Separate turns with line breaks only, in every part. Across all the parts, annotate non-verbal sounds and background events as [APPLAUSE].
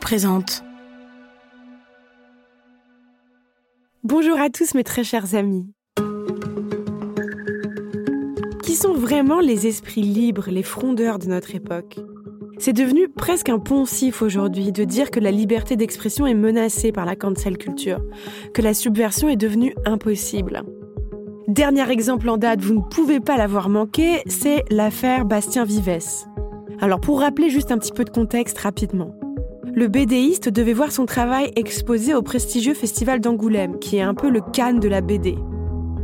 Présente.
Bonjour à tous mes très chers amis. Qui sont vraiment les esprits libres, les frondeurs de notre époque? C'est devenu presque un poncif aujourd'hui de dire que la liberté d'expression est menacée par la cancel culture, que la subversion est devenue impossible. Dernier exemple en date, vous ne pouvez pas l'avoir manqué, c'est l'affaire Bastien Vivès. Alors pour rappeler juste un petit peu de contexte rapidement. Le BDiste devait voir son travail exposé au prestigieux festival d'Angoulême, qui est un peu le Cannes de la BD.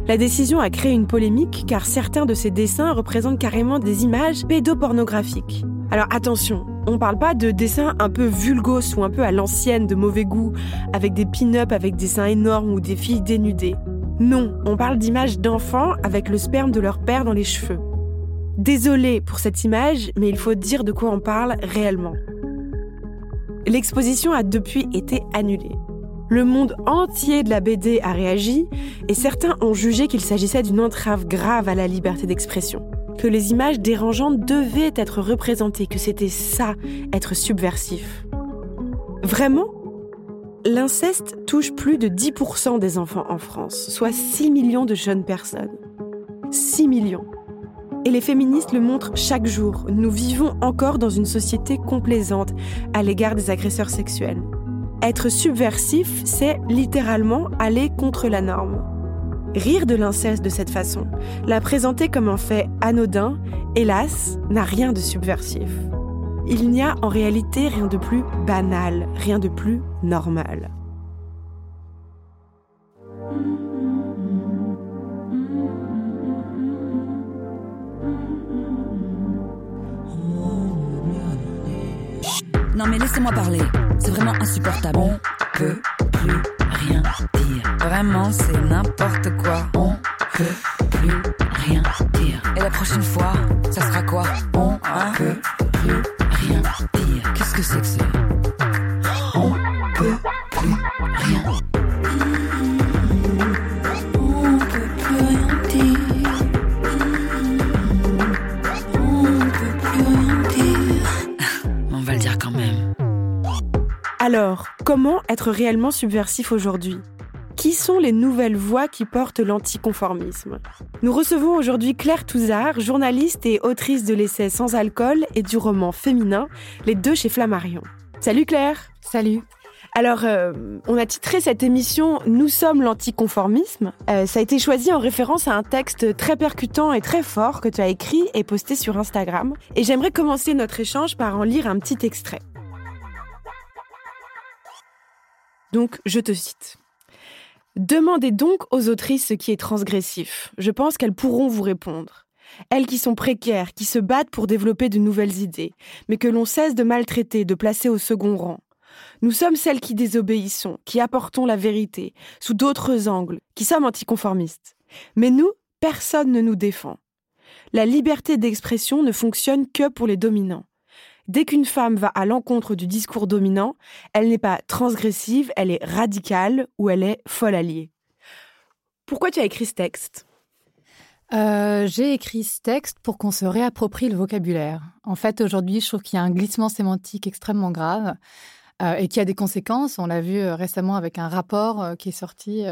La décision a créé une polémique car certains de ses dessins représentent carrément des images pédopornographiques. Alors attention, on ne parle pas de dessins un peu vulgos ou un peu à l'ancienne de mauvais goût, avec des pin-up avec des seins énormes ou des filles dénudées. Non, on parle d'images d'enfants avec le sperme de leur père dans les cheveux. Désolé pour cette image, mais il faut dire de quoi on parle réellement. L'exposition a depuis été annulée. Le monde entier de la BD a réagi et certains ont jugé qu'il s'agissait d'une entrave grave à la liberté d'expression, que les images dérangeantes devaient être représentées, que c'était ça, être subversif. Vraiment? L'inceste touche plus de 10% des enfants en France, soit 6 millions de jeunes personnes. 6 millions. Et les féministes le montrent chaque jour. Nous vivons encore dans une société complaisante à l'égard des agresseurs sexuels. Être subversif, c'est littéralement aller contre la norme. Rire de l'inceste de cette façon, la présenter comme un fait anodin, hélas, n'a rien de subversif. Il n'y a en réalité rien de plus banal, rien de plus normal.
Non mais laissez-moi parler, c'est vraiment insupportable. On peut plus rien dire. Vraiment, c'est n'importe quoi. On peut plus rien dire. Et la prochaine fois, ça sera quoi?
Alors, comment être réellement subversif aujourd'hui? Qui sont les nouvelles voix qui portent l'anticonformisme? Nous recevons aujourd'hui Claire Touzard, journaliste et autrice de l'essai Sans alcool et du roman Féminin, les deux chez Flammarion. Salut Claire
Salut.
Alors, euh, on a titré cette émission Nous sommes l'anticonformisme. Euh, ça a été choisi en référence à un texte très percutant et très fort que tu as écrit et posté sur Instagram. Et j'aimerais commencer notre échange par en lire un petit extrait. Donc, je te cite. Demandez donc aux autrices ce qui est transgressif. Je pense qu'elles pourront vous répondre. Elles qui sont précaires, qui se battent pour développer de nouvelles idées, mais que l'on cesse de maltraiter, de placer au second rang. Nous sommes celles qui désobéissons, qui apportons la vérité, sous d'autres angles, qui sommes anticonformistes. Mais nous, personne ne nous défend. La liberté d'expression ne fonctionne que pour les dominants. Dès qu'une femme va à l'encontre du discours dominant, elle n'est pas transgressive, elle est radicale ou elle est folle alliée. Pourquoi tu as écrit ce texte?
Euh, J'ai écrit ce texte pour qu'on se réapproprie le vocabulaire. En fait, aujourd'hui, je trouve qu'il y a un glissement sémantique extrêmement grave euh, et qui a des conséquences. On l'a vu euh, récemment avec un rapport qui est sorti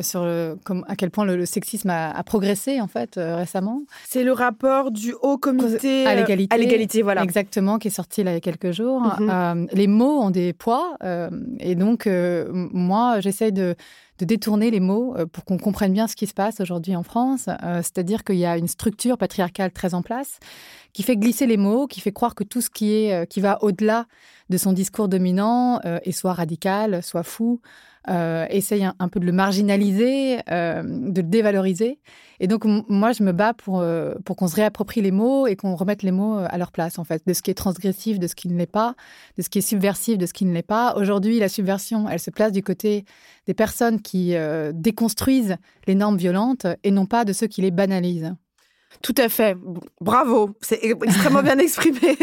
sur le, comme, à quel point le, le sexisme a, a progressé en fait euh, récemment.
C'est le rapport du Haut Comité
à
euh,
l'égalité.
à l'égalité, voilà.
Exactement, qui est sorti là il y a quelques jours.
Mhm.
Euh, les mots ont des poids euh, et donc euh, moi j'essaye de, de détourner les mots euh, pour qu'on comprenne bien ce qui se passe aujourd'hui en France. Euh, C'est-à-dire qu'il y a une structure patriarcale très en place qui fait glisser les mots, qui fait croire que tout ce qui est euh, qui va au-delà de son discours dominant euh, est soit radical, soit fou, euh, essaye un, peu de le marginaliser, euh, de le dévaloriser. Et donc, moi, je me bats pour, euh, pour qu'on se réapproprie les mots et qu'on remette les mots à leur place, en fait, de ce qui est transgressif, de ce qui ne l'est pas, de ce qui est subversif, de ce qui ne l'est pas. Aujourd'hui, la subversion, elle se place du côté des personnes qui déconstruisent les normes violentes et non pas de ceux qui les banalisent.
Tout à fait. Bravo, c'est extrêmement bien [LAUGHS] exprimé.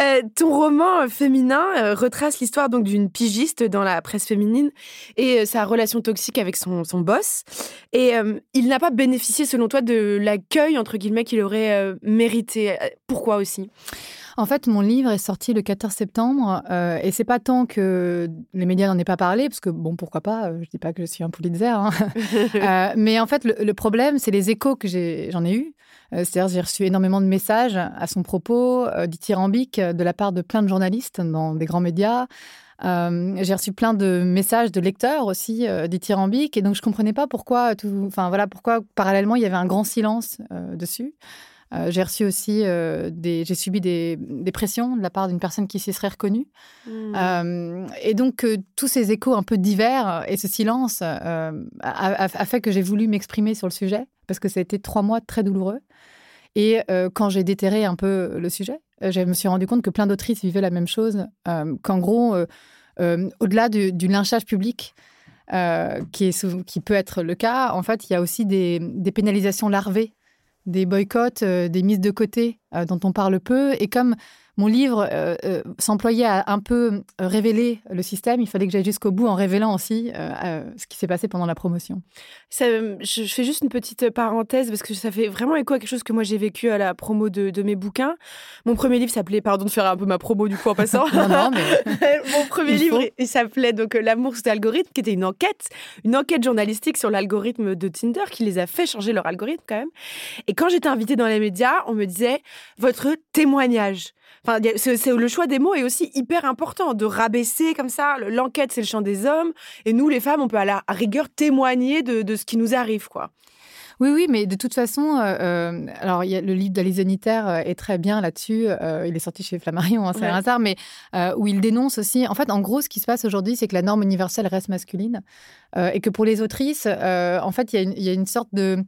Euh, ton roman euh, féminin euh, retrace l'histoire donc d'une pigiste dans la presse féminine et euh, sa relation toxique avec son, son boss. Et il n'a pas bénéficié, selon toi, de l'accueil entre guillemets qu'il aurait mérité. Pourquoi aussi?
En fait, mon livre est sorti le 14 septembre euh, et c'est pas tant que les médias n'en aient pas parlé, parce que bon, pourquoi pas, je dis pas que je suis un Pulitzer, hein. [LAUGHS] euh, mais en fait, le, le problème, c'est les échos que j'en ai, ai eus. Euh, c'est-à-dire, j'ai reçu énormément de messages à son propos, euh, dithyrambiques, de la part de plein de journalistes dans des grands médias. Euh, j'ai reçu plein de messages de lecteurs aussi euh, dithyrambiques et donc je comprenais pas pourquoi tout, enfin voilà pourquoi parallèlement il y avait un grand silence euh, dessus. Euh, j'ai reçu aussi euh, des, j'ai subi des, des, pressions de la part d'une personne qui s'y serait reconnue. Mmh. et donc tous ces échos un peu divers et ce silence a, a, a, fait que j'ai voulu m'exprimer sur le sujet parce que ça a été trois mois très douloureux. Et quand j'ai déterré un peu le sujet, je me suis rendu compte que plein d'autrices vivaient la même chose, qu'en gros euh, au-delà du, lynchage public, euh, qui, est, qui, peut être le cas, en fait, il y a aussi des, des pénalisations larvées, des boycotts, euh, des mises de côté euh, dont on parle peu. Et comme mon livre euh, euh, s'employait à un peu révéler le système. Il fallait que j'aille jusqu'au bout en révélant aussi euh, ce qui s'est passé pendant la promotion.
Ça, je, fais juste une petite parenthèse parce que ça fait vraiment écho à quelque chose que moi j'ai vécu à la promo de, de, mes bouquins. Mon premier livre s'appelait, pardon de faire un peu ma promo du coup en passant. [LAUGHS]
non, non, mais... [LAUGHS]
Mon premier livre, il s'appelait donc L'amour sous algorithme, qui était une enquête, une enquête journalistique sur l'algorithme de Tinder qui les a fait changer leur algorithme quand même. Et quand j'étais invitée dans les médias, on me disait votre témoignage. Enfin, c'est le choix des mots est aussi hyper important de rabaisser comme ça. L'enquête, c'est le champ des hommes, et nous, les femmes, on peut à la rigueur témoigner de, de ce qui nous arrive, quoi.
Oui, oui, mais de toute façon, euh, euh alors il y a le livre Zaniter euh, est très bien là-dessus. Euh, il est sorti chez Flammarion, hein, c'est ouais. un hasard, mais euh, où il dénonce aussi. En fait, en gros, ce qui se passe aujourd'hui, c'est que la norme universelle reste masculine et que pour les autrices, en fait, il y, y, a une sorte de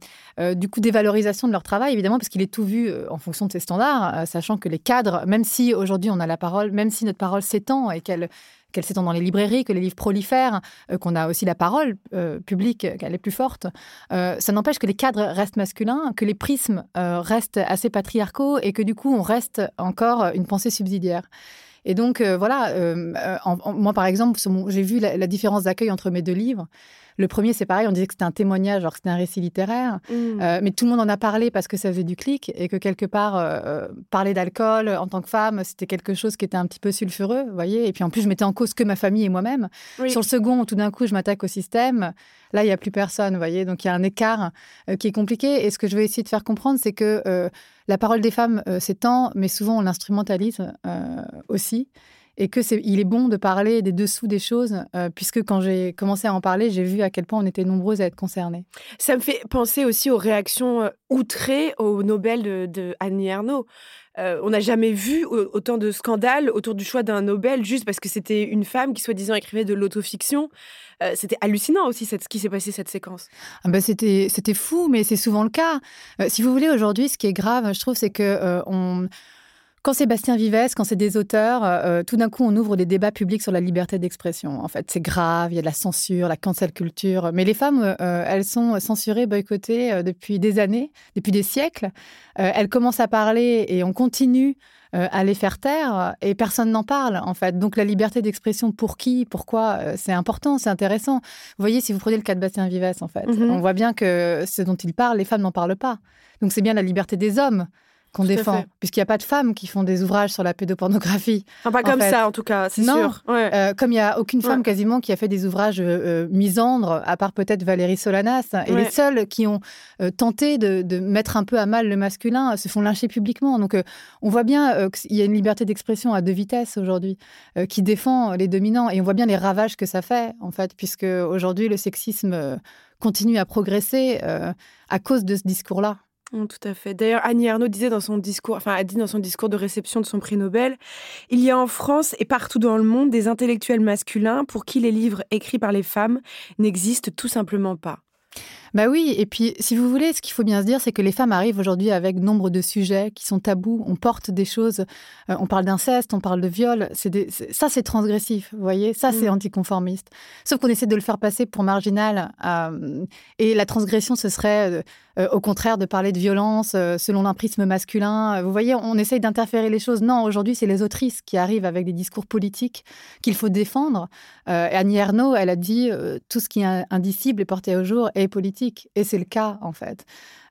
du coup dévalorisation de leur travail, évidemment, parce qu'il est tout vu en fonction de ses standards, sachant que les cadres, même si aujourd'hui on a la parole, même si notre parole s'étend et qu'elle qu'elle s'étend dans les librairies, que les livres prolifèrent, euh, qu'on a aussi la parole euh, publique, qu'elle est plus forte. Euh, ça n'empêche que les cadres restent masculins, que les prismes euh, restent assez patriarcaux et que du coup, on reste encore une pensée subsidiaire. Et donc, euh, voilà, moi, par exemple, j'ai vu la différence d'accueil entre mes deux livres. Le premier, c'est pareil, on disait que c'était un témoignage, alors que c'était un récit littéraire, mmh. euh, mais tout le monde en a parlé parce que ça faisait du clic et que quelque part, euh, parler d'alcool en tant que femme, c'était quelque chose qui était un petit peu sulfureux, vous voyez. Et puis en plus, je mettais en cause que ma famille et moi-même. Oui. Sur le second, tout d'un coup, je m'attaque au système. Là, il n'y a plus personne, vous voyez. Donc il y a un écart euh, qui est compliqué. Et ce que je vais essayer de faire comprendre, c'est que euh, la parole des femmes euh, s'étend, mais souvent on l'instrumentalise euh, aussi et que c'est il est bon de parler des dessous des choses euh, puisque quand j'ai commencé à en parler j'ai vu à quel point on était nombreuses à être concernées
ça me fait penser aussi aux réactions euh, outrées au Nobel de, de Annie Ernaux euh, on n'a jamais vu autant de scandales autour du choix d'un Nobel juste parce que c'était une femme qui soi-disant écrivait de l'autofiction. Euh, c'était hallucinant aussi cette, ce qui s'est passé cette séquence.
Ah bah c'était c'était fou, mais c'est souvent le cas. Euh, si vous voulez aujourd'hui, ce qui est grave, je trouve, c'est que on quand Sébastien Vives, quand c'est des auteurs, euh, tout d'un coup, on ouvre des débats publics sur la liberté d'expression. En fait, c'est grave, il y a de la censure, la cancel culture. Mais les femmes, euh, elles sont censurées, boycottées euh, depuis des années, depuis des siècles. Euh, elles commencent à parler et on continue euh, à les faire taire et personne n'en parle en fait. Donc la liberté d'expression pour qui, pourquoi, euh, c'est important, c'est intéressant. Vous voyez, si vous prenez le cas de Bastien Vives en fait, mm -hmm. on voit bien que ce dont il parle, les femmes n'en parlent pas. Donc c'est bien la liberté des hommes qu'on défend, puisqu'il n'y a pas de femmes qui font des ouvrages sur la pédopornographie.
Enfin, pas comme fait. ça, en tout cas, c'est sûr.
Ouais. Euh, comme il n'y a aucune femme ouais. quasiment qui a fait des ouvrages euh, misandres, à part peut-être Valérie Solanas. Et ouais. les seules qui ont euh, tenté de, de, mettre un peu à mal le masculin se font lyncher publiquement. Donc, euh, on voit bien euh, qu'il y a une liberté d'expression à deux vitesses aujourd'hui, euh, qui défend les dominants. Et on voit bien les ravages que ça fait, en fait, puisque aujourd'hui, le sexisme euh, continue à progresser euh, à cause de ce discours-là.
Oh, tout à fait. D'ailleurs, Annie Arnaud disait dans son discours, enfin, a dit dans son discours de réception de son prix Nobel, il y a en France et partout dans le monde des intellectuels masculins pour qui les livres écrits par les femmes n'existent tout simplement pas.
Bah oui, et puis si vous voulez, ce qu'il faut bien se dire, c'est que les femmes arrivent aujourd'hui avec nombre de sujets qui sont tabous. On porte des choses, euh, on parle d'inceste, on parle de viol. C'est des, ça, c'est transgressif, vous voyez. Ça, c'est mmh. anticonformiste. Sauf qu'on essaie de le faire passer pour marginal. Euh, et la transgression, ce serait euh, au contraire de parler de violence selon un prisme masculin. Vous voyez, on essaye d'interférer les choses. Non, aujourd'hui, c'est les autrices qui arrivent avec des discours politiques qu'il faut défendre. Annie Ernaux, elle a dit tout ce qui est indicible et porté au jour est politique. Et c'est le cas, en fait.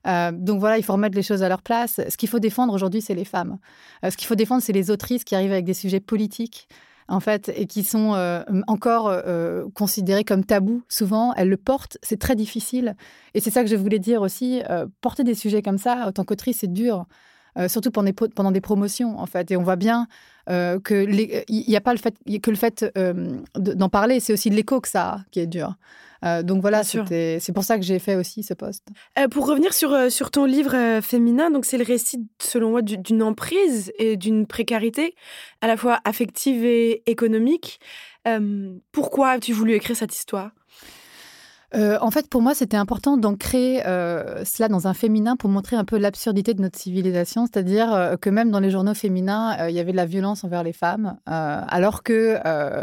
donc voilà, il faut remettre les choses à leur place. Ce qu'il faut défendre aujourd'hui, c'est les femmes. ce qu'il faut défendre, c'est les autrices qui arrivent avec des sujets politiques en fait, et qui sont euh, encore euh, considérées comme tabous. Souvent, elles le portent, c'est très difficile. Et c'est ça que je voulais dire aussi. Euh, porter des sujets comme ça, en tant qu'autrice, c'est dur. surtout pendant des, pendant des promotions, en fait. Et on voit bien que il n'y a pas le fait que le fait d'en parler, c'est aussi l'écho que ça qui est dur. Euh, donc voilà, c'est pour ça que j'ai fait aussi ce poste.
Euh, pour revenir sur, euh, sur ton livre féminin, donc c'est le récit, selon moi, d'une emprise et d'une précarité, à la fois affective et économique. pourquoi as-tu voulu écrire cette histoire?
Euh, en fait, pour moi, c'était important d'ancrer euh, cela dans un féminin pour montrer un peu l'absurdité de notre civilisation, c'est-à-dire euh, que même dans les journaux féminins, il y avait de la violence envers les femmes, alors que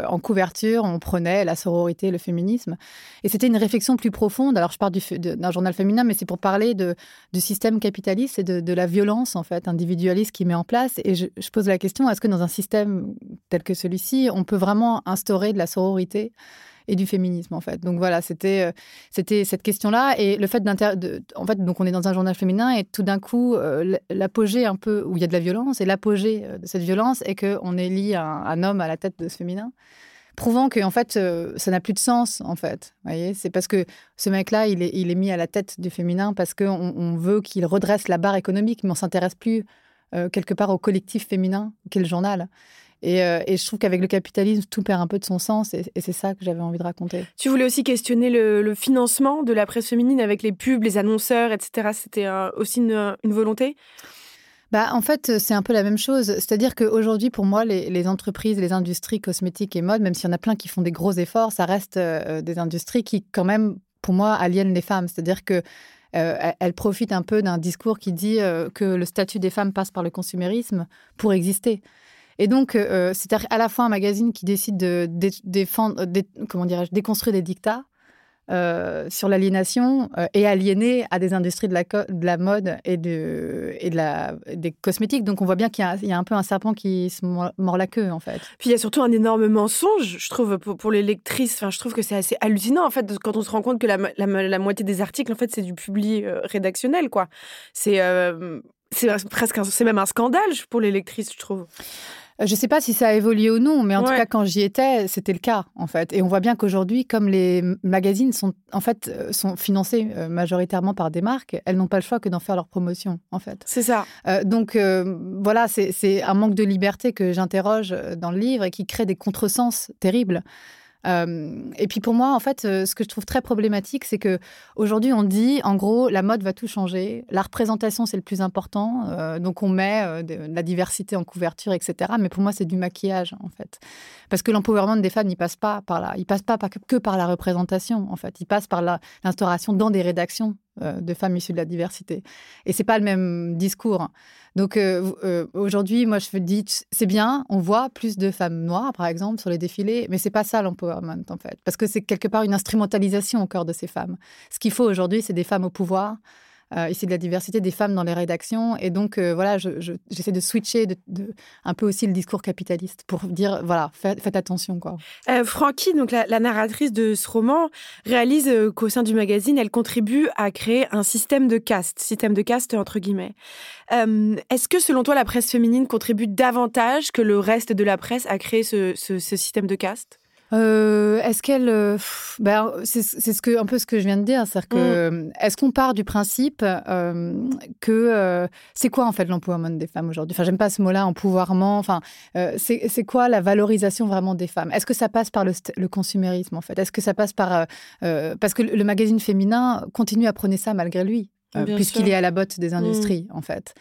en couverture, on prenait la sororité, le féminisme. Et c'était une réflexion plus profonde. Alors, je parle d'un journal féminin, mais c'est pour parler du système capitaliste et de, la violence en fait individualiste qui met en place. Et je pose la question est-ce que dans un système tel que celui-ci, on peut vraiment instaurer de la sororité? Et du féminisme en fait. Donc voilà, c'était euh, cette question-là et le fait d'inter en fait donc on est dans un journal féminin et tout d'un coup euh, l'apogée un peu où il y a de la violence et l'apogée euh, de cette violence est que on élit un, homme à la tête de ce féminin prouvant que en fait ça n'a plus de sens en fait. voyez, c'est parce que ce mec-là il est, il est mis à la tête du féminin parce qu'on on veut qu'il redresse la barre économique, mais on s'intéresse plus quelque part au collectif féminin qu'est le journal. Euh, et, je trouve qu'avec le capitalisme, tout perd un peu de son sens et, c'est ça que j'avais envie de raconter.
Tu voulais aussi questionner le, financement de la presse féminine avec les pubs, les annonceurs, etc. C'était aussi une, volonté?
Bah, en fait, c'est un peu la même chose. C'est-à-dire qu'aujourd'hui, pour moi, les, entreprises, les industries cosmétiques et mode, même s'il y en a plein qui font des gros efforts, ça reste euh, des industries qui, quand même, pour moi, aliènent les femmes. C'est-à-dire que euh, elles profitent un peu d'un discours qui dit que le statut des femmes passe par le consumérisme pour exister. Et donc, euh, c'est à la fois un magazine qui décide de, défendre, comment dirais-je, déconstruire des dictats euh, sur l'aliénation euh, et aliéner à des industries de la, de la mode et, de, des cosmétiques. Donc, on voit bien qu'il y, a un peu un serpent qui se mord, la queue, en fait.
Puis, il y a surtout un énorme mensonge, je trouve, pour, les lectrices. Enfin, je trouve que c'est assez hallucinant, en fait, quand on se rend compte que la, moitié des articles, en fait, c'est du public rédactionnel, quoi. C'est c'est presque, c'est même un scandale pour les lectrices, je trouve.
Euh, je ne sais pas si ça a évolué ou non, mais en tout cas, quand j'y étais, c'était le cas, en fait. Et on voit bien qu'aujourd'hui, comme les magazines sont, en fait, euh, sont financés euh, majoritairement par des marques, elles n'ont pas le choix que d'en faire leur promotion, en fait.
C'est ça.
donc, voilà, c'est un manque de liberté que j'interroge dans le livre et qui crée des contresens terribles. Euh, et puis pour moi, en fait, euh, ce que je trouve très problématique, c'est que aujourd'hui, on dit, en gros, la mode va tout changer. La représentation, c'est le plus important. Euh, donc on met de, la diversité en couverture, etc. Mais pour moi, c'est du maquillage, en fait. Parce que l'empowerment des femmes, il passe pas par là. Il passe pas que par la représentation, en fait. Il passe par l'instauration dans des rédactions de femmes issues de la diversité. Et c'est pas le même discours. Donc euh, euh, aujourd'hui, moi, je dis, c'est bien, on voit plus de femmes noires, par exemple, sur les défilés, mais c'est pas ça l'empowerment, en fait. Parce que c'est quelque part une instrumentalisation au corps de ces femmes. Ce qu'il faut aujourd'hui, c'est des femmes au pouvoir, euh, ici de la diversité des femmes dans les rédactions. Et donc, euh, voilà, j'essaie de switcher de, un peu aussi le discours capitaliste pour dire, voilà, faites, attention. quoi.
Euh, Francky, donc la, narratrice de ce roman, réalise qu'au sein du magazine, elle contribue à créer un système de caste, système de caste entre guillemets. Est-ce que, selon toi, la presse féminine contribue davantage que le reste de la presse à créer ce, ce système de caste?
Euh, est-ce qu'elle, euh, ben, c'est ce que un peu ce que je viens de dire, c'est-à-dire que mm. est-ce qu'on part du principe euh, que c'est quoi en fait l'empowerment des femmes aujourd'hui? Enfin, j'aime pas ce mot-là, empouvoirment. Enfin, c'est quoi la valorisation vraiment des femmes? Est-ce que ça passe par le, le consumérisme en fait? Est-ce que ça passe par parce que le magazine féminin continue à prôner ça malgré lui, puisqu'il est à la botte des mm. industries en fait.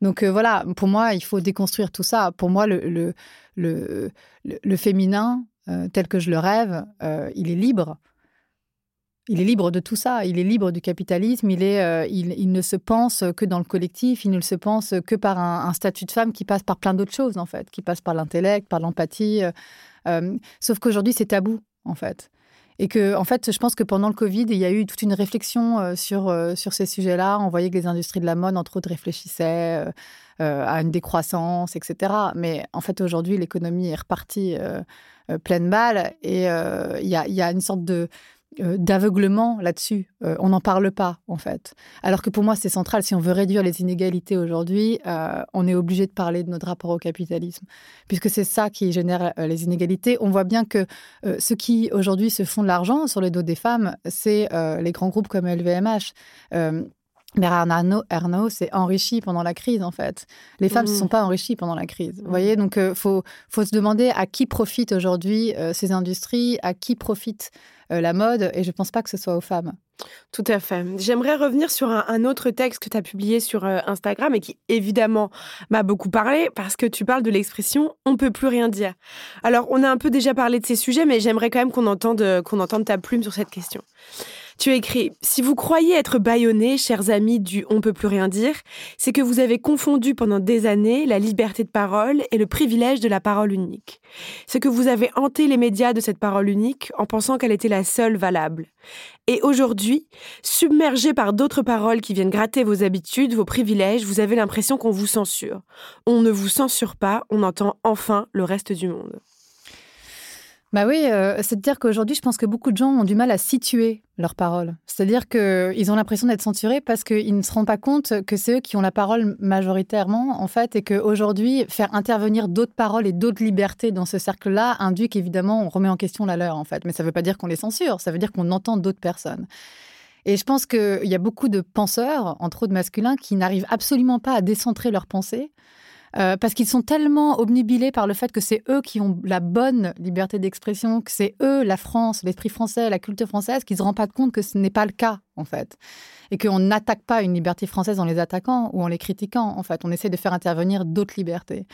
Donc voilà, pour moi, il faut déconstruire tout ça. Pour moi, le, le, le, le féminin, euh, tel que je le rêve, euh, il est libre. Il est libre de tout ça. Il est libre du capitalisme. Il, est, euh, il, ne se pense que dans le collectif. Il ne se pense que par un, statut de femme qui passe par plein d'autres choses, en fait, qui passe par l'intellect, par l'empathie. sauf qu'aujourd'hui, c'est tabou, en fait. Et que, en fait, je pense que pendant le Covid, il y a eu toute une réflexion sur, sur ces sujets-là. On voyait que les industries de la mode, entre autres, réfléchissaient à une décroissance, etc. Mais en fait, aujourd'hui, l'économie est repartie pleine balle et euh, il y, a, une sorte de euh, d'aveuglement là-dessus. Euh, on n'en parle pas, en fait. Alors que pour moi, c'est central. Si on veut réduire les inégalités aujourd'hui, euh, on est obligé de parler de notre rapport au capitalisme, puisque c'est ça qui génère les inégalités. On voit bien que ceux qui aujourd'hui se font de l'argent sur le dos des femmes, c'est les grands groupes comme LVMH. Bernard Arnault, s'est enrichi pendant la crise, en fait. Les femmes ne se mmh. sont pas enrichies pendant la crise. Vous mmh. voyez, donc il faut, faut, se demander à qui profitent aujourd'hui ces industries, à qui profitent euh, la mode, et je ne pense pas que ce soit aux femmes.
Tout à fait. J'aimerais revenir sur un, autre texte que tu as publié sur euh, Instagram et qui évidemment m'a beaucoup parlé parce que tu parles de l'expression on peut plus rien dire. Alors on a un peu déjà parlé de ces sujets mais j'aimerais quand même qu'on entende qu'on entende ta plume sur cette question. Tu écris Si vous croyez être bâillonnés, chers amis du On peut plus rien dire, c'est que vous avez confondu pendant des années la liberté de parole et le privilège de la parole unique. C'est que vous avez hanté les médias de cette parole unique en pensant qu'elle était la seule valable. Et aujourd'hui, submergé par d'autres paroles qui viennent gratter vos habitudes, vos privilèges, vous avez l'impression qu'on vous censure. On ne vous censure pas, on entend enfin le reste du monde.
Bah oui, euh, c'est-à-dire qu'aujourd'hui, je pense que beaucoup de gens ont du mal à situer leurs paroles. C'est-à-dire qu'ils ont l'impression d'être censurés parce qu'ils ne se rendent pas compte que c'est eux qui ont la parole majoritairement, en fait, et qu'aujourd'hui, faire intervenir d'autres paroles et d'autres libertés dans ce cercle-là induit qu'évidemment, on remet en question la leur, en fait. Mais ça ne veut pas dire qu'on les censure, ça veut dire qu'on entend d'autres personnes. Et je pense qu'il y a beaucoup de penseurs, entre autres masculins, qui n'arrivent absolument pas à décentrer leurs pensées euh, parce qu'ils sont tellement obnubilés par le fait que c'est eux qui ont la bonne liberté d'expression, que c'est eux, la France, l'esprit français, la culture française, qu'ils ne se rendent pas compte que ce n'est pas le cas, en fait et qu'on n'attaque pas une liberté française en les attaquant ou en les critiquant. En fait, on essaie de faire intervenir d'autres libertés.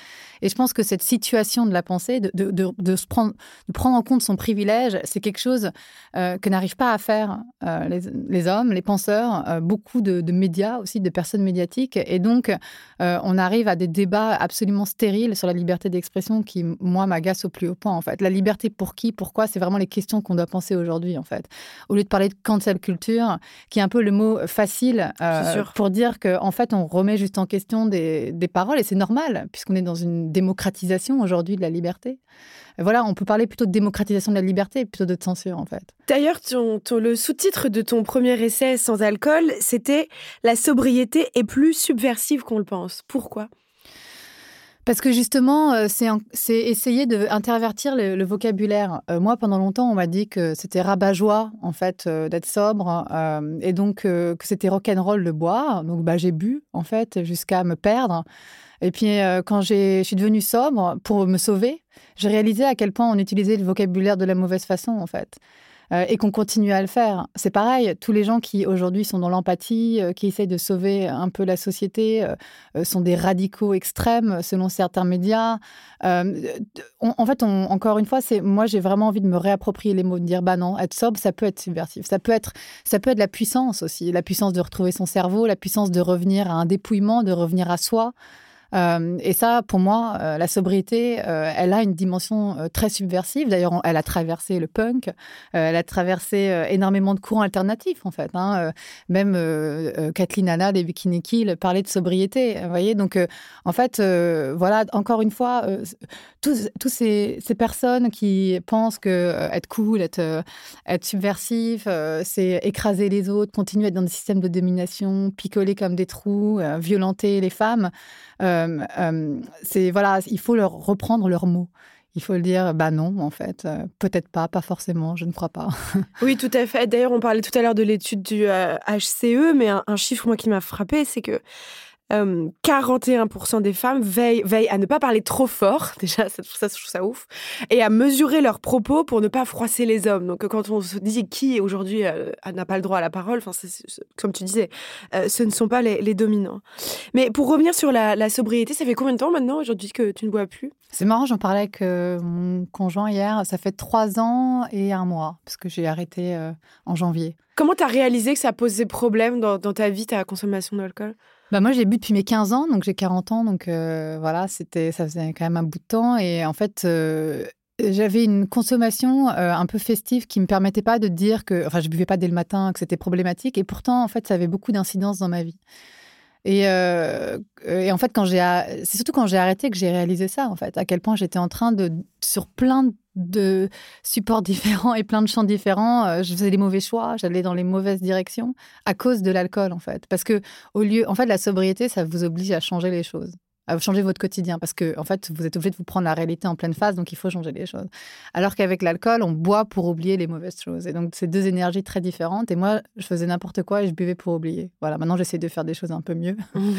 Et je pense que cette situation de la pensée, de, de, se prendre, de prendre en compte son privilège, c'est quelque chose euh, que n'arrivent pas à faire euh, les, hommes, les penseurs, euh, beaucoup de, médias aussi, de personnes médiatiques. Et donc, on arrive à des débats absolument stériles sur la liberté d'expression qui, moi, m'agace au plus haut point. En fait, la liberté pour qui, pourquoi, c'est vraiment les questions qu'on doit penser aujourd'hui. En fait, au lieu de parler de cancel culture, qui est un peu le mot facile euh, pour dire qu'en en fait, on remet juste en question des, paroles et c'est normal, puisqu'on est dans une démocratisation aujourd'hui de la liberté. voilà, on peut parler plutôt de démocratisation de la liberté plutôt de censure, en fait.
D'ailleurs, le sous-titre de ton premier essai sans alcool, c'était La sobriété est plus subversive qu'on le pense. Pourquoi?
Parce que justement, euh, c'est essayer d'intervertir le, le, vocabulaire. Euh, moi, pendant longtemps, on m'a dit que c'était rabat-joie, en fait, euh, d'être sobre, et donc que c'était rock'n'roll de boire. Donc, bah, j'ai bu, en fait, jusqu'à me perdre. Et puis, quand je suis devenue sobre, pour me sauver, j'ai réalisé à quel point on utilisait le vocabulaire de la mauvaise façon, en fait. Euh, et qu'on continue à le faire. C'est pareil, tous les gens qui aujourd'hui sont dans l'empathie, euh, qui essayent de sauver un peu la société, euh, sont des radicaux extrêmes selon certains médias. en fait, encore une fois, c'est moi j'ai vraiment envie de me réapproprier les mots, de dire bah non, être sobre, ça peut être subversif, ça peut être, ça peut être la puissance aussi, la puissance de retrouver son cerveau, la puissance de revenir à un dépouillement, de revenir à soi. Euh, et ça, pour moi, euh, la sobriété, euh, elle a une dimension très subversive. D'ailleurs, elle a traversé le punk, elle a traversé énormément de courants alternatifs, en fait. Hein. Même Kathleen Hanna des Bikini Kill parlait de sobriété. Vous voyez, donc, en fait, voilà, encore une fois, tous, ces, personnes qui pensent que être cool, être subversif, c'est écraser les autres, continuer à être dans des systèmes de domination, picoler comme des trous, violenter les femmes. Euh, euh, c'est voilà, il faut leur reprendre leurs mots. Il faut le dire, bah non, en fait, euh, peut-être pas, pas forcément, je ne crois pas. [LAUGHS]
oui, tout à fait. D'ailleurs, on parlait tout à l'heure de l'étude du HCE, mais un, un, chiffre moi qui m'a frappé, c'est que 41% des femmes veillent, à ne pas parler trop fort, [LAUGHS] déjà, ça, ça, je trouve ça ouf, et à mesurer leurs propos pour ne pas froisser les hommes. Donc, quand on se dit qui aujourd'hui euh, n'a pas le droit à la parole, enfin, comme tu disais, euh, ce ne sont pas les, dominants. Mais pour revenir sur la, sobriété, ça fait combien de temps maintenant aujourd'hui que tu ne bois plus?
C'est marrant, j'en parlais avec euh, mon conjoint hier, ça fait trois ans et un mois, parce que j'ai arrêté en janvier.
Comment tu as réalisé que ça posait problème dans, dans ta vie, ta consommation d'alcool?
Bah moi, j'ai bu depuis mes 15 ans, donc j'ai 40 ans, donc euh, voilà, c'était, ça faisait quand même un bout de temps. Et en fait, euh, j'avais une consommation euh, un peu festive qui me permettait pas de dire que, enfin, je buvais pas dès le matin, que c'était problématique. Et pourtant, en fait, ça avait beaucoup d'incidence dans ma vie. Et, et, en fait, quand j'ai, c'est surtout quand j'ai arrêté que j'ai réalisé ça, en fait, à quel point j'étais en train de, sur plein de supports différents et plein de champs différents, euh, je faisais des mauvais choix, j'allais dans les mauvaises directions à cause de l'alcool en fait. Parce que au lieu, en fait, la sobriété, ça vous oblige à changer les choses changer votre quotidien parce que en fait vous êtes obligé de vous prendre la réalité en pleine face donc il faut changer les choses. Alors qu'avec l'alcool on boit pour oublier les mauvaises choses. Et donc c'est deux énergies très différentes. Et moi je faisais n'importe quoi et je buvais pour oublier. Voilà maintenant j'essaie de faire des choses un peu mieux. Mmh [LAUGHS]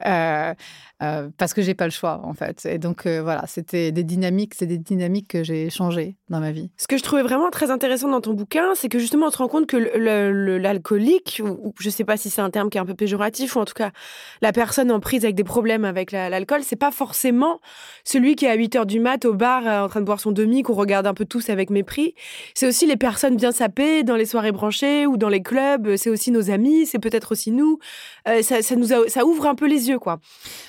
[LAUGHS] euh, euh, parce que j'ai pas le choix en fait. Et donc euh, voilà c'était des dynamiques c'est des dynamiques que j'ai changées dans ma vie.
Ce que je trouvais vraiment très intéressant dans ton bouquin c'est que justement on se rend compte que l'alcoolique ou, je sais pas si c'est un terme qui est un peu péjoratif ou en tout cas la personne en prise avec des problèmes avec la l'alcool, c'est pas forcément celui qui est à 8 heures du mat au bar euh, en train de boire son demi, qu'on regarde un peu tous avec mépris. C'est aussi les personnes bien sapées dans les soirées branchées ou dans les clubs. C'est aussi nos amis, c'est peut-être aussi nous. Euh, ça, nous ouvre un peu les yeux, quoi.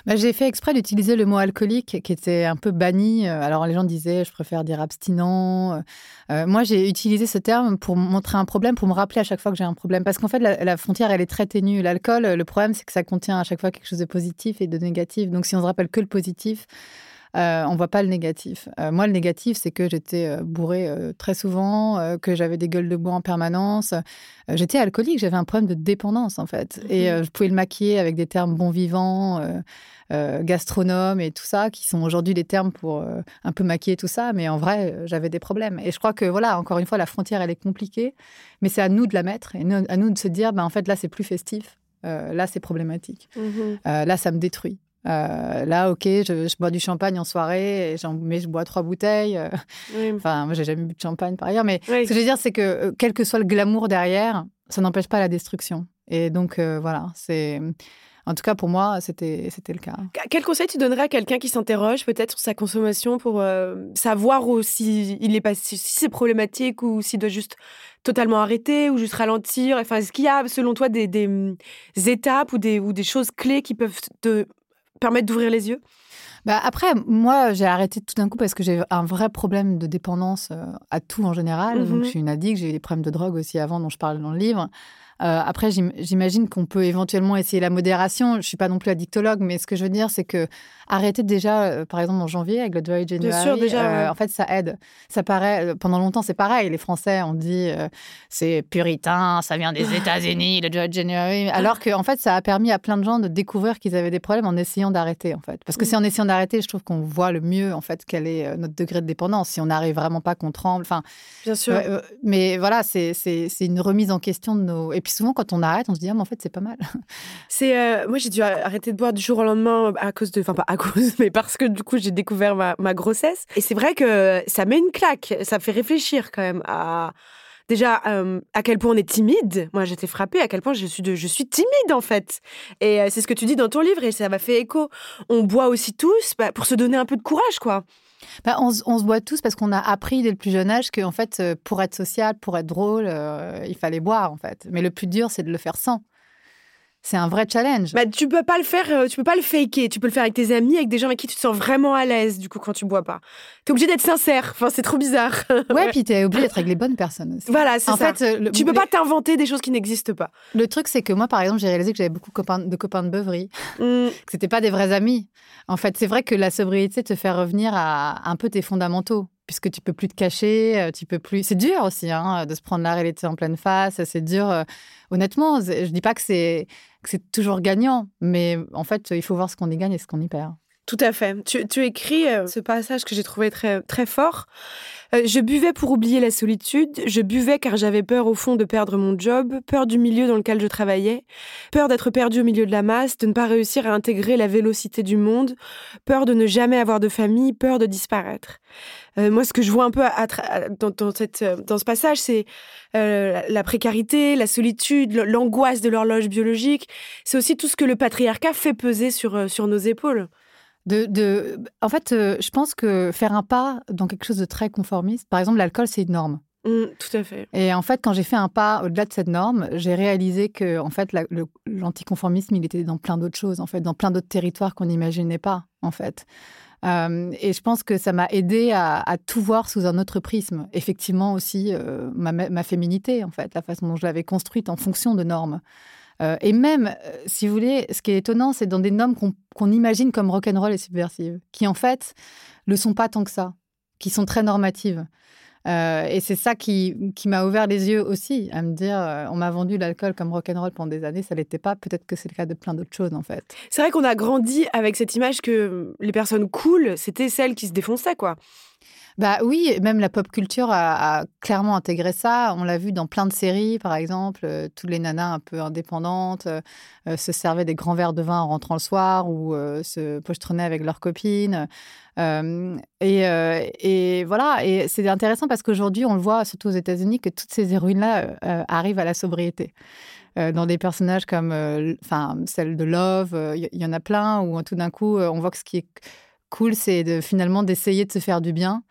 Bah, j'ai fait exprès d'utiliser le mot alcoolique qui était un peu banni. Euh, alors les gens disaient, je préfère dire abstinent. moi, j'ai utilisé ce terme pour montrer un problème, pour me rappeler à chaque fois que j'ai un problème. Parce qu'en fait, la, la, frontière, elle est très ténue. L'alcool, le problème, c'est que ça contient à chaque fois quelque chose de positif et de négatif. Donc si on se rappelle que le positif, euh, on voit pas le négatif. Euh, moi, le négatif, c'est que j'étais euh, bourrée euh, très souvent, que j'avais des gueules de bois en permanence. j'étais alcoolique, j'avais un problème de dépendance, en fait. Et mhm. je pouvais le maquiller avec des termes bon vivant, gastronome et tout ça, qui sont aujourd'hui des termes pour un peu maquiller tout ça. Mais en vrai, j'avais des problèmes. Et je crois que, voilà, encore une fois, la frontière, elle est compliquée. Mais c'est à nous de la mettre et à nous de se dire, ben, en fait, là, c'est plus festif. là, c'est problématique. Mhm. là, ça me détruit. Euh, là, ok, je, bois du champagne en soirée, et mais je bois trois bouteilles. Euh. [LAUGHS] Enfin, moi, j'ai jamais bu de champagne par ailleurs. Mais ce que je veux dire, c'est que euh, quel que soit le glamour derrière, ça n'empêche pas la destruction. Et donc, voilà, c'est. En tout cas, pour moi, c'était c'était le cas.
Quel conseil tu donnerais à quelqu'un qui s'interroge peut-être sur sa consommation pour savoir si il est pas si c'est problématique ou s'il doit juste totalement arrêter ou juste ralentir? Enfin, est-ce qu'il y a selon toi des, des, hum, étapes ou des ou des choses clés qui peuvent te permettre d'ouvrir les yeux?
Bah après, moi, j'ai arrêté tout d'un coup parce que j'ai un vrai problème de dépendance euh, à tout en général. Donc, mhm. je suis une addict. J'ai eu des problèmes de drogue aussi avant, dont je parle dans le livre. Euh, après, j'imagine qu'on peut éventuellement essayer la modération. Je suis pas non plus addictologue, mais ce que je veux dire, c'est que arrêter déjà, euh, par exemple en janvier avec le Dry January, Bien sûr, déjà, euh, en fait, ça aide. Ça paraît, pendant longtemps, c'est pareil. Les Français ont dit c'est puritain, ça vient des États-Unis, le Dry January, [LAUGHS] alors que en fait, ça a permis à plein de gens de découvrir qu'ils avaient des problèmes en essayant d'arrêter, en fait. Parce que c'est en essayant d'arrêter, je trouve qu'on voit le mieux, en fait, quel est notre degré de dépendance. Si on n'arrive vraiment pas, qu'on tremble. Enfin,
Bien sûr.
mais voilà, c'est une remise en question de nos. Et puis souvent, quand on arrête, on se dit, ah, mais en fait, c'est pas mal.
C'est, euh, moi, j'ai dû arrêter de boire du jour au lendemain à cause de, enfin, pas à cause, [LAUGHS] mais parce que du coup, j'ai découvert ma, grossesse. Et c'est vrai que ça met une claque. Ça fait réfléchir quand même à, déjà euh, à quel point on est timide. Moi, j'étais frappée à quel point je suis, de, je suis timide en fait. Et euh, c'est ce que tu dis dans ton livre et ça m'a fait écho. On boit aussi tous bah, pour se donner un peu de courage, quoi.
Bah, on, se voit tous parce qu'on a appris dès le plus jeune âge qu'en fait, euh, pour être social, pour être drôle, euh, il fallait boire en fait. Mais le plus dur, c'est de le faire sans. C'est un vrai challenge.
Bah, tu peux pas le faire, euh, tu peux pas le faker. Tu peux le faire avec tes amis, avec des gens avec qui tu te sens vraiment à l'aise, du coup, quand tu bois pas. Tu es obligé d'être sincère. Enfin, c'est trop bizarre. [LAUGHS]
ouais, puis tu es obligé d'être avec les bonnes personnes aussi.
Voilà, c'est ça. Fait, tu peux pas t'inventer des choses qui n'existent pas.
Le truc, c'est que moi, par exemple, j'ai réalisé que j'avais beaucoup de copains de beuverie, mmh. [LAUGHS] que c'était pas des vrais amis. En fait, c'est vrai que la sobriété te fait revenir à un peu tes fondamentaux puisque tu peux plus te cacher, euh, tu peux plus. C'est dur aussi hein, de se prendre la réalité en pleine face. C'est dur. Euh, honnêtement, je dis pas que c'est c'est toujours gagnant, mais en fait, il faut voir ce qu'on y gagne et ce qu'on y perd.
Tout à fait. Tu, écris euh, ce passage que j'ai trouvé très très fort. Euh, je buvais pour oublier la solitude, je buvais car j'avais peur au fond de perdre mon job, peur du milieu dans lequel je travaillais, peur d'être perdu au milieu de la masse, de ne pas réussir à intégrer la vélocité du monde, peur de ne jamais avoir de famille, peur de disparaître. Euh, moi, ce que je vois un peu dans, cette, dans ce passage, c'est la précarité, la solitude, l'angoisse de l'horloge biologique. C'est aussi tout ce que le patriarcat fait peser sur, sur nos épaules.
De, En fait, euh, je pense que faire un pas dans quelque chose de très conformiste, par exemple, l'alcool, c'est une norme.
Mmh, tout à fait.
Et en fait, quand j'ai fait un pas au-delà de cette norme, j'ai réalisé que en fait, l'anticonformisme, il était dans plein d'autres choses, en fait, dans plein d'autres territoires qu'on n'imaginait pas, en fait. Euh, et je pense que ça m'a aidé à, tout voir sous un autre prisme. Effectivement aussi euh, ma, ma, féminité, en fait, la façon dont je l'avais construite en fonction de normes. Euh, et même, euh, si vous voulez, ce qui est étonnant, c'est dans des normes qu'on imagine comme rock'n'roll et subversives, qui en fait le sont pas tant que ça qui sont très normatives. Euh, et c'est ça qui, qui m'a ouvert les yeux aussi, à me dire, on m'a vendu l'alcool comme rock'n'roll pendant des années, ça l'était pas. Peut-être que c'est le cas de plein d'autres choses, en fait.
C'est vrai qu'on a grandi avec cette image que les personnes cool, c'était celles qui se défonçaient, quoi.
Bah oui, même la pop culture a, clairement intégré ça. On l'a vu dans plein de séries, par exemple. Euh, toutes les nanas un peu indépendantes euh, euh, se servaient des grands verres de vin en rentrant le soir ou se pochetronnaient avec leurs copines. Et, voilà, et c'est intéressant parce qu'aujourd'hui, on le voit, surtout aux États-Unis, que toutes ces héroïnes-là arrivent à la sobriété. dans des personnages comme celle de Love, il y, en a plein où tout d'un coup, on voit que ce qui est cool, c'est finalement d'essayer de se faire du bien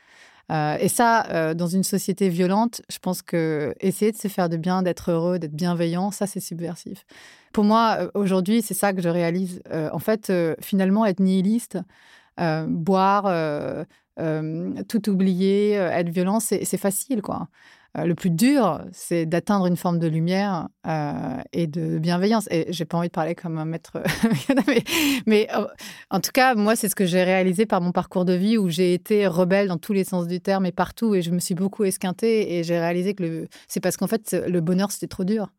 euh, et ça, euh, dans une société violente, je pense que essayer de se faire de bien, d'être heureux, d'être bienveillant, ça, c'est subversif. Pour moi, euh, aujourd'hui, c'est ça que je réalise. en fait, finalement, être nihiliste, boire, tout oublier, être violent, c'est facile, quoi. Euh, le plus dur, c'est d'atteindre une forme de lumière euh, et de bienveillance. Et j'ai pas envie de parler comme un maître, [LAUGHS] mais, euh, en tout cas, moi, c'est ce que j'ai réalisé par mon parcours de vie où j'ai été rebelle dans tous les sens du terme et partout, et je me suis beaucoup esquintée. Et j'ai réalisé que c'est parce qu'en fait, le bonheur, c'était trop dur.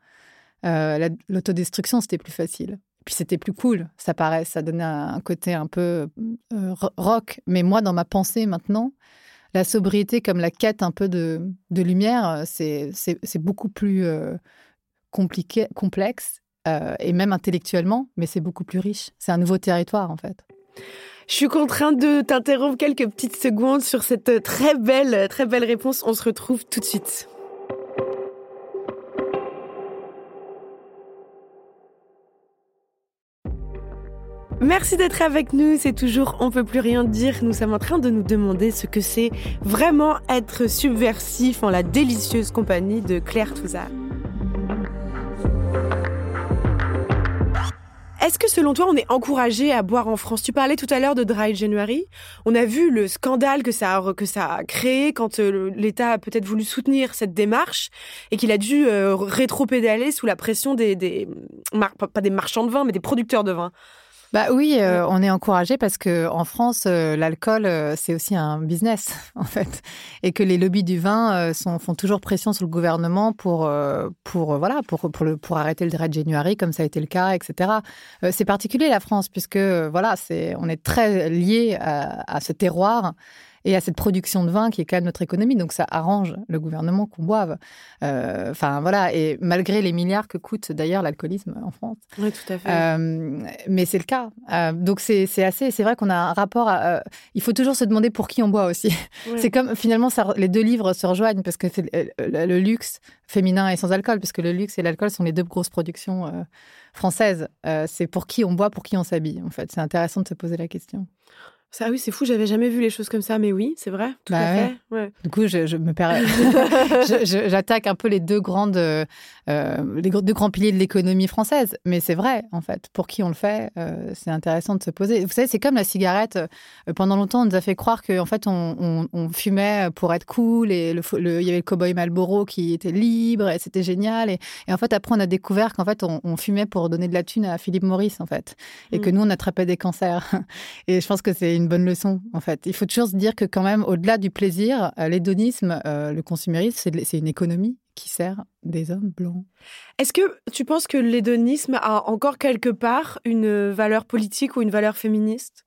L'autodestruction, c'était plus facile. Puis c'était plus cool, ça paraît, ça donnait un côté un peu rock. Mais moi, dans ma pensée maintenant, la sobriété comme la quête un peu de, lumière, euh, c'est beaucoup plus euh, compliqué, complexe, euh, et même intellectuellement, mais c'est beaucoup plus riche. C'est un nouveau territoire, en fait.
Je suis contrainte de t'interrompre quelques petites secondes sur cette très belle, très belle réponse. On se retrouve tout de suite. Merci d'être avec nous. C'est toujours On peut plus rien dire. Nous sommes en train de nous demander ce que c'est vraiment être subversif en la délicieuse compagnie de Claire Touzard. Est-ce que selon toi, on est encouragé à boire en France? Tu parlais tout à l'heure de Dry January. On a vu le scandale que ça a, créé quand euh, l'État a peut-être voulu soutenir cette démarche et qu'il a dû euh, rétro-pédaler sous la pression des, des pas des marchands de vin, mais des producteurs de vin.
Bah oui, euh, on est encouragé parce que en France, euh, l'alcool euh, c'est aussi un business [LAUGHS] en fait, et que les lobbies du vin sont, font toujours pression sur le gouvernement pour pour voilà pour pour, le, pour arrêter le Red January comme ça a été le cas, etc. c'est particulier la France puisque voilà c'est on est très lié à, à ce terroir et à cette production de vin qui est quand même notre économie. Donc ça arrange le gouvernement qu'on boive. Euh, enfin voilà, et malgré les milliards que coûte d'ailleurs l'alcoolisme en France.
Oui, tout à fait. Euh,
mais c'est le cas. Euh, donc c'est assez, c'est vrai qu'on a un rapport à. il faut toujours se demander pour qui on boit aussi. C'est comme finalement ça, les deux livres se rejoignent parce que c'est le, luxe féminin et sans alcool, parce que le luxe et l'alcool sont les deux grosses productions françaises. c'est pour qui on boit, pour qui on s'habille. En fait, c'est intéressant de se poser la question.
Ça, oui, c'est fou, j'avais jamais vu les choses comme ça, mais oui, c'est vrai, tout bah à fait. Ouais.
Du coup, je, me [LAUGHS] j'attaque un peu les deux grandes, euh, les deux grands piliers de l'économie française, mais c'est vrai, en fait. Pour qui on le fait, euh, c'est intéressant de se poser. Vous savez, c'est comme la cigarette. Euh, pendant longtemps, on nous a fait croire qu'en fait, on, fumait pour être cool, et le, il y avait le cowboy Marlboro qui était libre, et c'était génial. Et, en fait, après, on a découvert qu'en fait, on, fumait pour donner de la thune à Philippe Maurice, en fait, et que mm. nous, on attrapait des cancers. [LAUGHS] Et je pense que c'est une bonne leçon, en fait. Il faut toujours se dire que quand même, au-delà du plaisir, euh, l'hédonisme, euh, le consumérisme, c'est une économie qui sert des hommes blancs.
Est-ce que tu penses que l'hédonisme a encore quelque part une valeur politique ou une valeur féministe?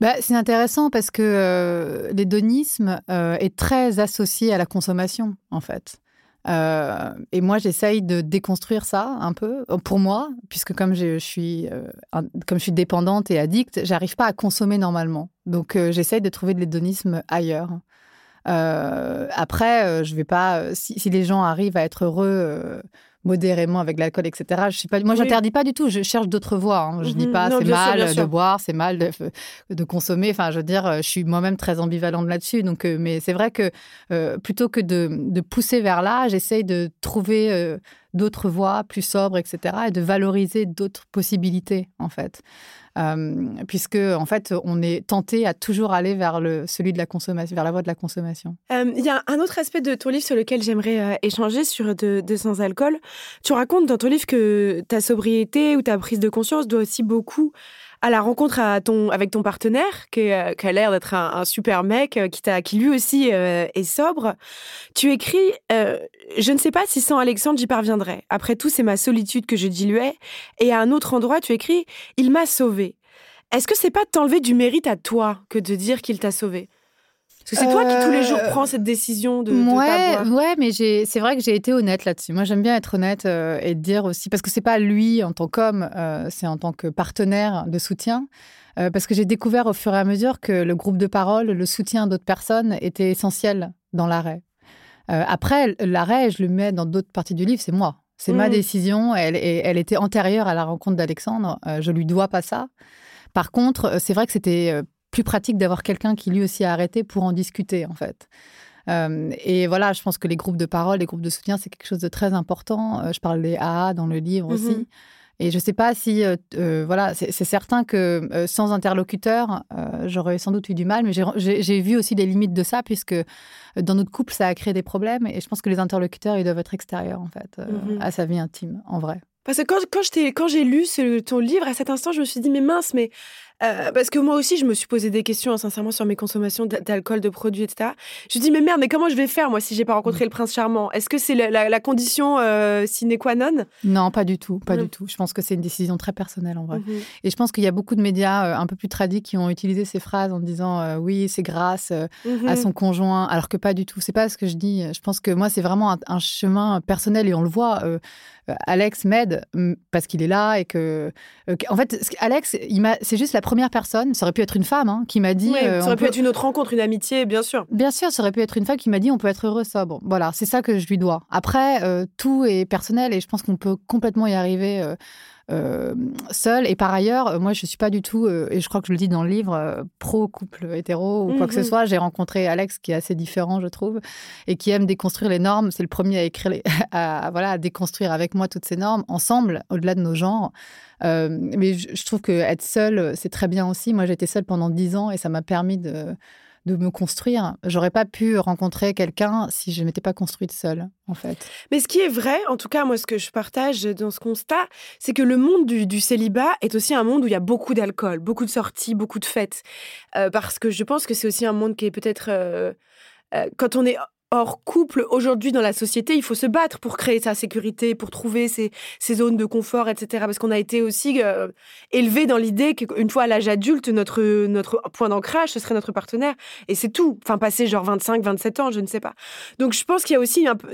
Bah, c'est intéressant parce que euh, l'hédonisme est très associé à la consommation, en fait. Euh, et moi, j'essaye de déconstruire ça un peu euh, pour moi, puisque comme je, suis, euh, comme je suis dépendante et addicte, j'arrive pas à consommer normalement. Donc, j'essaye de trouver de l'hédonisme ailleurs. Après, je vais pas. Si, si, les gens arrivent à être heureux modérément avec l'alcool, etc. Je sais pas, moi, j'interdis pas du tout. Je cherche d'autres voies. Hein. Je ne dis mhm. pas c'est mal de boire, c'est mal de, consommer. Enfin, je veux dire, je suis moi-même très ambivalente là-dessus. Donc, euh, mais c'est vrai que euh, plutôt que de, pousser vers là, j'essaye de trouver euh, d'autres voies plus sobres, etc. Et de valoriser d'autres possibilités, en fait. Euh, puisque en fait, on est tenté à toujours aller vers le, celui de la consommation, vers la voie de la consommation.
Euh, il y a un autre aspect de ton livre sur lequel j'aimerais euh, échanger sur de, sans alcool. Tu racontes dans ton livre que ta sobriété ou ta prise de conscience doit aussi beaucoup à la rencontre avec ton partenaire, qui, a l'air d'être un, super mec, qui, qui lui aussi est sobre, tu écris Je ne sais pas si sans Alexandre j'y parviendrai. Après tout, c'est ma solitude que je diluais. Et à un autre endroit, tu écris Il m'a sauvé. Est-ce que c'est pas t'enlever du mérite à toi que de dire qu'il t'a sauvé? Parce que c'est toi qui tous les jours euh, prends cette décision de,
ouais,
pas boire.
Ouais, mais c'est vrai que j'ai été honnête là-dessus. Moi, j'aime bien être honnête euh, et dire aussi, parce que c'est pas lui en tant qu'homme, euh, c'est en tant que partenaire de soutien. parce que j'ai découvert au fur et à mesure que le groupe de parole, le soutien d'autres personnes était essentiel dans l'arrêt. après, l'arrêt, je le mets dans d'autres parties du livre, c'est moi. C'est ma mmh. décision. Elle, elle était antérieure à la rencontre d'Alexandre. je lui dois pas ça. Par contre, c'est vrai que c'était plus pratique d'avoir quelqu'un qui lui aussi a arrêté pour en discuter, en fait. Euh, et voilà, je pense que les groupes de parole, les groupes de soutien, c'est quelque chose de très important. Euh, je parle des AA dans le livre aussi. Mhm. Et je ne sais pas si, euh, voilà, c'est certain que sans interlocuteur, j'aurais sans doute eu du mal, mais j'ai vu aussi les limites de ça, puisque dans notre couple, ça a créé des problèmes. Et je pense que les interlocuteurs, ils doivent être extérieurs, en fait, mhm. à sa vie intime, en vrai.
Parce que quand, quand j'ai lu ton livre, à cet instant, je me suis dit, mais mince, mais euh, parce que moi aussi, je me suis posé des questions, hein, sincèrement, sur mes consommations d'alcool, de produits, etc. Je me dis, mais merde, mais comment je vais faire, moi, si j'ai pas rencontré le prince charmant? Est-ce que c'est la, condition euh, sine qua non?
Non, pas du tout, pas du tout. Je pense que c'est une décision très personnelle, en vrai. Mhm. Et je pense qu'il y a beaucoup de médias euh, un peu plus tradis qui ont utilisé ces phrases en disant, oui, c'est grâce à mhm. son conjoint, alors que pas du tout. C'est pas ce que je dis. Je pense que moi, c'est vraiment un, un, chemin personnel et on le voit. Alex m'aide parce qu'il est là et que, en fait, Alex, c'est juste la première personne, ça aurait pu être une femme, hein, qui m'a dit.
Euh, ça aurait pu être une autre rencontre, une amitié, bien sûr.
Bien sûr, ça aurait pu être une femme qui m'a dit on peut être heureux sobre. Voilà, c'est ça que je lui dois. Après, euh, tout est personnel et je pense qu'on peut complètement y arriver. Euh, euh, seule. Et par ailleurs, moi, je suis pas du tout, euh, et je crois que je le dis dans le livre, euh, pro couple hétéro ou quoi que ce mhm. soit. J'ai rencontré Alex, qui est assez différent, je trouve, et qui aime déconstruire les normes. C'est le premier à écrire, [LAUGHS] à, voilà, à déconstruire avec moi toutes ces normes ensemble, au-delà de nos genres. mais je, je trouve que être seule, c'est très bien aussi. Moi, j'étais seule pendant dix ans et ça m'a permis de de me construire. J'aurais pas pu rencontrer quelqu'un si je m'étais pas construite seule, en fait.
Mais ce qui est vrai, en tout cas, moi, ce que je partage dans ce constat, c'est que le monde du, célibat est aussi un monde où il y a beaucoup d'alcool, beaucoup de sorties, beaucoup de fêtes. Euh, parce que je pense que c'est aussi un monde qui est peut-être. Euh, euh, quand on est Or, couple, aujourd'hui dans la société, il faut se battre pour créer sa sécurité, pour trouver ses, zones de confort, etc. Parce qu'on a été aussi euh, élevé dans l'idée qu'une fois à l'âge adulte, notre, notre point d'ancrage, ce serait notre partenaire. Et c'est tout. Enfin, passer genre 25, 27 ans, je ne sais pas. Donc, je pense qu'il y a aussi un peu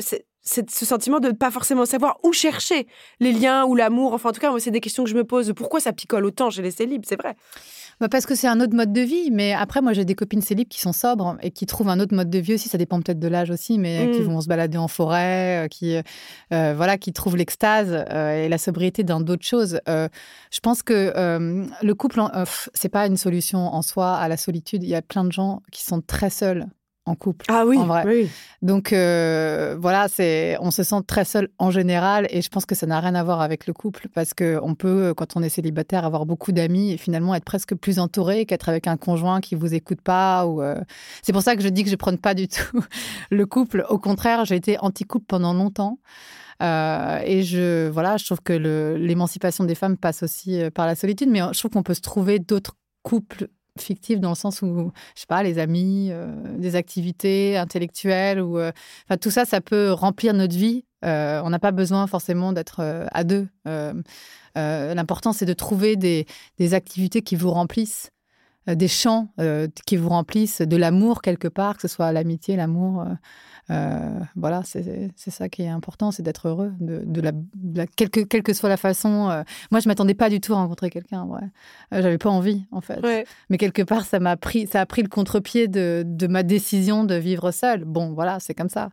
ce sentiment de ne pas forcément savoir où chercher les liens ou l'amour. Enfin, en tout cas, c'est des questions que je me pose. Pourquoi ça picole autant chez les célibes C'est vrai.
Bah parce que c'est un autre mode de vie. Mais après, moi, j'ai des copines célibes qui sont sobres et qui trouvent un autre mode de vie aussi. Ça dépend peut-être de l'âge aussi, mais qui mm. vont se balader en forêt, euh, qui, euh, voilà, qui trouvent l'extase euh, et la sobriété dans d'autres choses. je pense que le couple, c'est pas une solution en soi à la solitude. Il y a plein de gens qui sont très seuls en couple.
Ah oui,
en vrai.
oui.
Donc euh, voilà, c'est on se sent très seul en général et je pense que ça n'a rien à voir avec le couple parce que on peut quand on est célibataire avoir beaucoup d'amis et finalement être presque plus entouré qu'être avec un conjoint qui vous écoute pas ou euh, c'est pour ça que je dis que je prône pas du tout [LAUGHS] le couple. Au contraire, j'ai été anti-couple pendant longtemps. Euh, et je voilà, je trouve que l'émancipation des femmes passe aussi par la solitude, mais je trouve qu'on peut se trouver d'autres couples fictif dans le sens où, je sais pas, les amis, euh, des activités intellectuelles, ou, euh, tout ça, ça peut remplir notre vie. Euh, on n'a pas besoin forcément d'être à deux. L'important, c'est de trouver des, des, activités qui vous remplissent, des champs qui vous remplissent de l'amour quelque part, que ce soit l'amitié, l'amour. Euh, voilà, c'est ça qui est important, c'est d'être heureux, de, la, quelle, que, soit la façon. Euh. moi, je m'attendais pas du tout à rencontrer quelqu'un. Ouais. Euh, j'avais pas envie, en fait. Mais quelque part, ça m'a pris, ça a pris le contre-pied de, de, ma décision de vivre seule. Bon, voilà, c'est comme ça.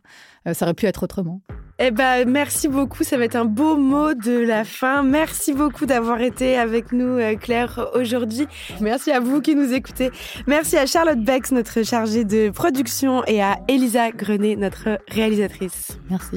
ça aurait pu être autrement.
Eh ben, merci beaucoup. Ça va être un beau mot de la fin. Merci beaucoup d'avoir été avec nous, Claire, aujourd'hui. Merci à vous qui nous écoutez. Merci à Charlotte Bex, notre chargée de production, et à Elisa Grenet, notre réalisatrice.
Merci.